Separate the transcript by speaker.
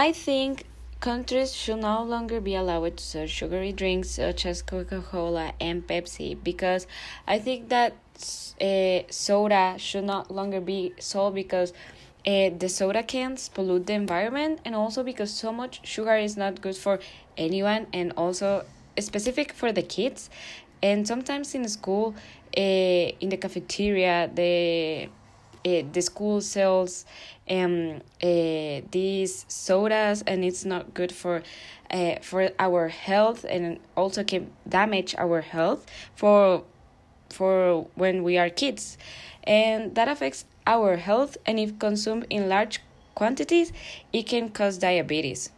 Speaker 1: I think countries should no longer be allowed to sell sugary drinks such as Coca Cola and Pepsi because I think that uh, soda should not longer be sold because uh, the soda cans pollute the environment and also because so much sugar is not good for anyone and also specific for the kids. And sometimes in school uh, in the cafeteria the uh, the school sells um uh, these sodas and it's not good for uh, for our health and also can damage our health for for when we are kids. And that affects our health and if consumed in large quantities it can cause diabetes